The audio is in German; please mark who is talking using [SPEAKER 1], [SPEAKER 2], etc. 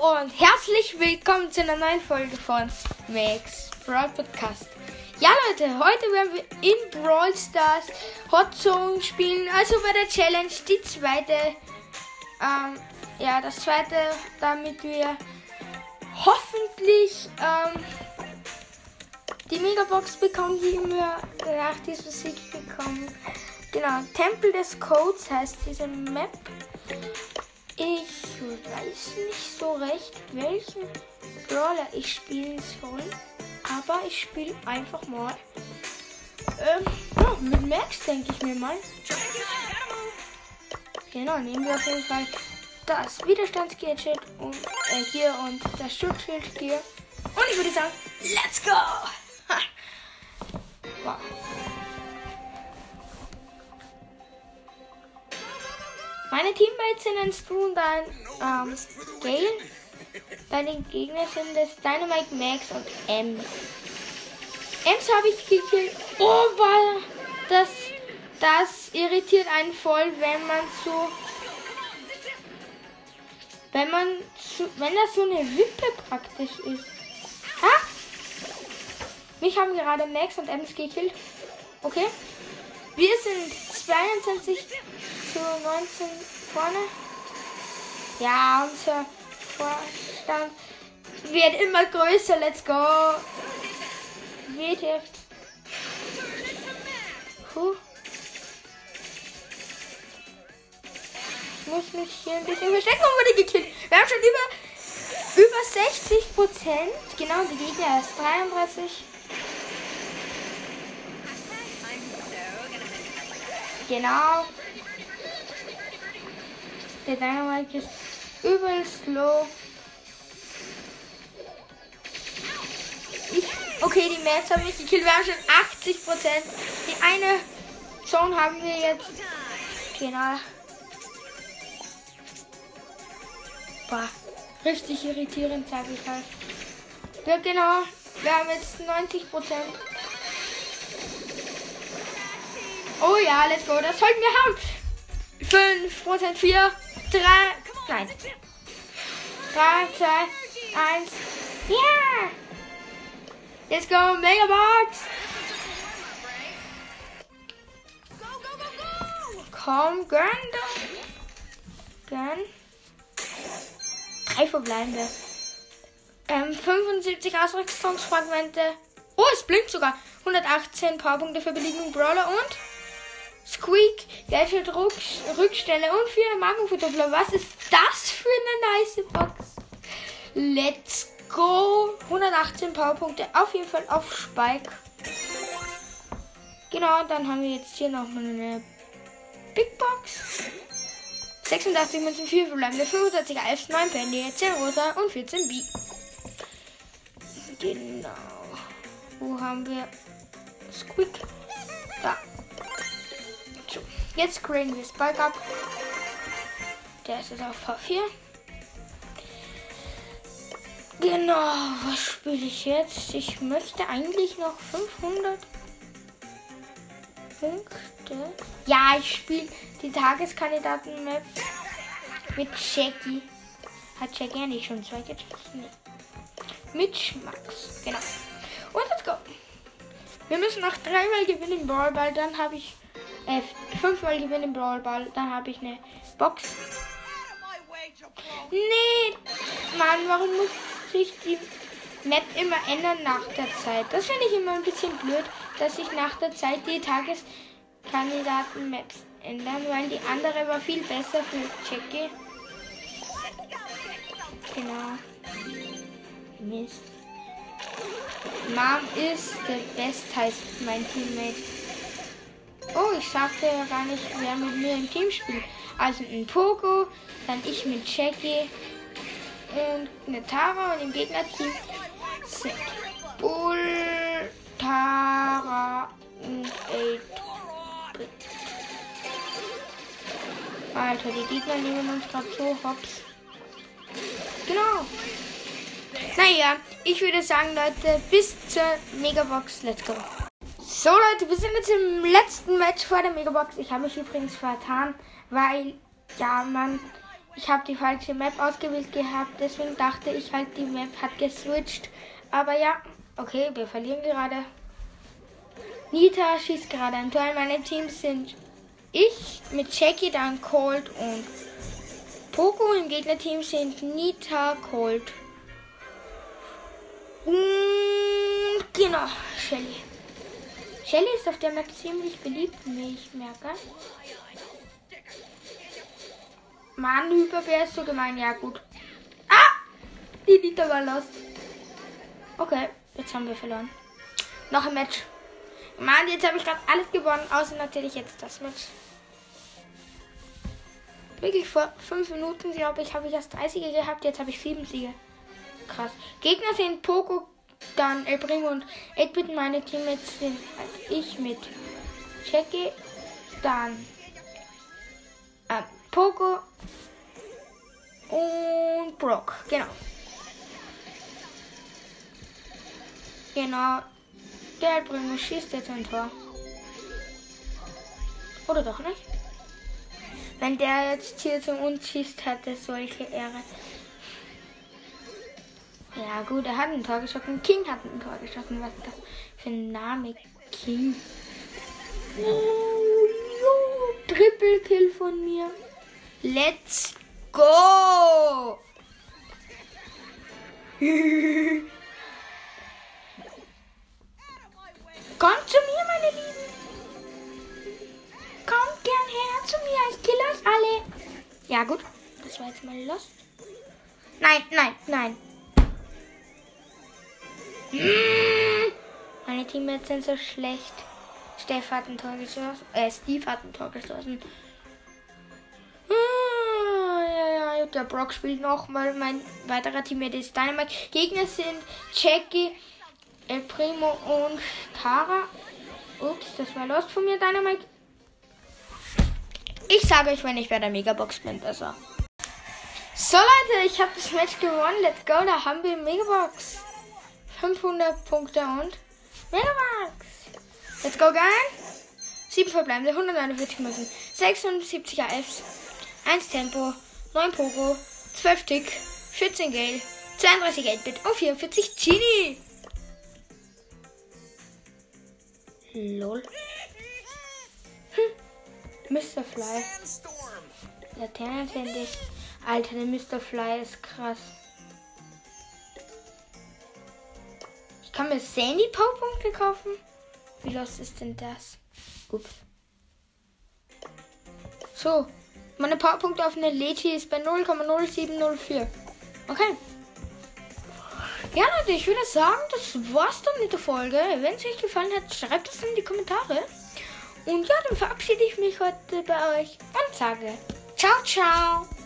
[SPEAKER 1] und herzlich willkommen zu einer neuen Folge von Max Brawl Podcast. Ja Leute, heute werden wir in Brawl Stars Hot Zone spielen, also bei der Challenge die zweite, ähm, ja das zweite, damit wir hoffentlich ähm, die Megabox bekommen, die wir nach diesem Sieg bekommen. Genau, Tempel des Codes heißt diese Map. Ich weiß nicht so recht, welchen Brawler ich spielen soll. Aber ich spiele einfach mal ähm, ja, mit Max, denke ich mir mal. Genau, nehmen wir auf jeden Fall das Widerstandsgadget und äh, hier und das Schutzschild hier. Und ich würde sagen, let's go! Wow. Meine Teammates sind ein Screw und ein ähm, Gale. Bei den Gegnern sind es Dynamite, Max und Ems. Ems habe ich gekillt. Oh, war das, das irritiert einen voll, wenn man so, wenn man, so, wenn das so eine Wippe praktisch ist. Ha? Mich haben gerade Max und Ems gekillt. Okay. Wir sind 22 zu 19 vorne. Ja, unser Vorstand wird immer größer. Let's go. WTF. Puh. Ich muss mich hier ein bisschen verstecken und wurde gekillt. Wir haben schon über, über 60 Prozent. Genau, die Gegner ist 33. Genau. Der Dynamite ist übel slow. Ich, okay, die Mats haben mich gekillt. Wir haben schon 80 Prozent. Die eine Zone haben wir jetzt. Genau. Boah, richtig irritierend, sag ich halt. Ja, genau. Wir haben jetzt 90 Prozent. Oh ja, let's go. Das sollten wir haben. 5 Prozent, 4, 3, nein. 3, 2, 1. Ja! Let's go, Megabox! Komm, gönn doch. Gönn. Drei verbleibende. Ähm, 75 Ausrüstungsfragmente. Oh, es blinkt sogar. 118 Powerpunkte für Belegung Brawler und Squeak, Gadget Ruck, Rückstelle und für eine Magenverdoppler. Was ist das für eine nice Box? Let's go. 118 Powerpunkte. Auf jeden Fall auf Spike. Genau, dann haben wir jetzt hier noch eine Big Box. 86 Münzen, 4 verbleibende, 65 Alf, 9 Penny, 10 Rosa und 14 B. Genau. Wo haben wir Squeak? Da. So, jetzt graden wir Spike ab. Der ist jetzt auf V4. Genau, was spiele ich jetzt? Ich möchte eigentlich noch 500 Punkte. Ja, ich spiele die Tageskandidaten-Map mit Jackie. Hat Jackie ja nicht schon zwei Gadgets? Nee. Mit Schmacks, genau. Und let's go. Wir müssen noch dreimal gewinnen im Brawlball, dann habe ich fünfmal gewinnen im Brawlball, dann habe ich eine Box. Nee, Mann, warum muss sich die Map immer ändern nach der Zeit? Das finde ich immer ein bisschen blöd, dass sich nach der Zeit die Tageskandidaten-Maps ändern, weil die andere war viel besser für Jackie. Genau. Mist. Mom ist the best, heißt mein Teammate. Oh, ich sagte ja gar nicht, wer mit mir im Team spielt. Also ein Poco, dann ich mit Jackie und eine Tara und im Gegnerteam sind Bull, Tara und 8 Alter, die Gegner nehmen uns gerade so hops. Genau. Naja, ich würde sagen, Leute, bis zur Megabox. Let's go. So, Leute, wir sind jetzt im letzten Match vor der Megabox. Ich habe mich übrigens vertan, weil, ja, man, Ich habe die falsche Map ausgewählt gehabt, deswegen dachte ich halt, die Map hat geswitcht. Aber ja, okay, wir verlieren gerade. Nita schießt gerade ein Tor. Meine Teams sind ich mit Jackie, dann Cold und Poco. Im Gegnerteam sind Nita, Cold und genau, Shelly. Shelly ist auf der Map ziemlich beliebt, wie ich merke. Mann, Hyperbär ist so gemein. Ja, gut. Ah! Die Nita war lost. Okay, jetzt haben wir verloren. Noch ein Match. Mann, jetzt habe ich gerade alles gewonnen, außer natürlich jetzt das Match. Wirklich vor fünf Minuten, glaube ich, habe ich erst 30 Siege gehabt, jetzt habe ich sieben Siege. Krass. Gegner sind Poco, dann El Primo und 8-Bit. Meine Teammates sind halt ich mit Jackie, dann äh, Poco und Brock. Genau. Genau. Der El Primo schießt jetzt ein Tor. Oder doch nicht? Wenn der jetzt hier zu uns schießt, hat er solche Ehre. Ja gut, er hat ein Tor geschossen. King hat ein Tor geschossen. Was ist das für ein Name? King. Oh, jo. Triple Kill von mir. Let's go! Kommt zu mir, meine Lieben. Kommt gern her zu mir. Ich kill euch alle. Ja, gut. Das war jetzt mal los. Nein, nein, nein. Meine Teammates sind so schlecht. Steff hat ein Tor geschossen. Äh, Steve hat ein Tor geschossen. Ah, ja, ja, der Brock spielt nochmal. Mein weiterer Teammate ist Dynamite. Gegner sind Jackie, El Primo und Tara. Ups, das war los von mir, Dynamite. Ich sage euch, wenn ich bei der Megabox bin, besser. So Leute, ich habe das Match gewonnen. Let's go, da haben wir Megabox. 500 Punkte und Megabox. Let's go, geil. 7 verbleibende, 149 Münzen, 76 AFs, 1 Tempo, 9 Pogo, 12 Tick, 14 Gale, 32 8-Bit und 44 Genie. Lol. Hm. Mr. Fly. Laternen finde ich. Alter, der Mr. Fly ist krass. Ich kann mir Sandy Powerpunkte kaufen. Wie los ist denn das? Ups. So. Meine Powerpunkte auf eine Leti ist bei 0,0704. Okay. Ja, Leute, ich würde sagen, das war's dann mit der Folge. Wenn es euch gefallen hat, schreibt es in die Kommentare. Und ja, dann verabschiede ich mich heute bei euch und sage ciao, ciao.